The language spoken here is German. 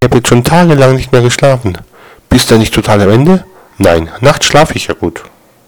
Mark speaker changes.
Speaker 1: Ich habe jetzt schon tagelang nicht mehr geschlafen. Bist du nicht total am Ende? Nein, nachts schlafe ich ja gut.